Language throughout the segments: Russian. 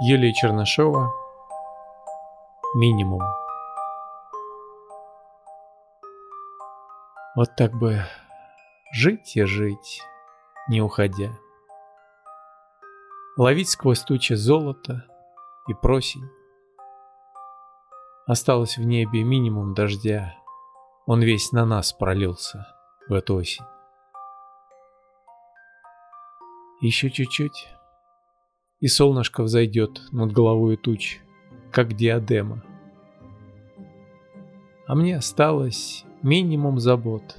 Юлия Чернышова Минимум Вот так бы жить и жить, не уходя. Ловить сквозь тучи золото и просень. Осталось в небе минимум дождя, Он весь на нас пролился в эту осень. Еще чуть-чуть, и солнышко взойдет над головой туч, как диадема. А мне осталось минимум забот.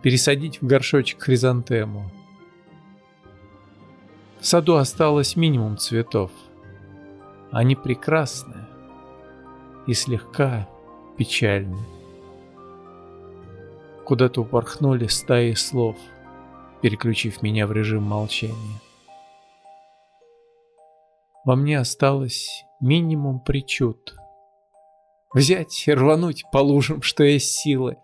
Пересадить в горшочек хризантему. В саду осталось минимум цветов. Они прекрасны и слегка печальны. Куда-то упорхнули стаи слов, переключив меня в режим молчания. Во мне осталось минимум причуд. Взять и рвануть по лужам, что есть силы.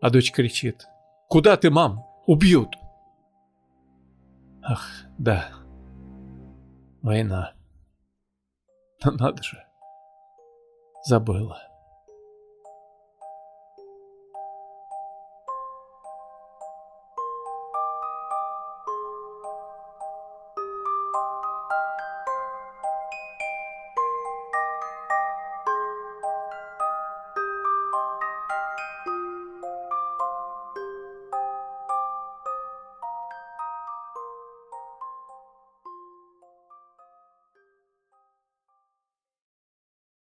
А дочь кричит. «Куда ты, мам? Убьют!» Ах, да. Война. Но надо же. Забыла.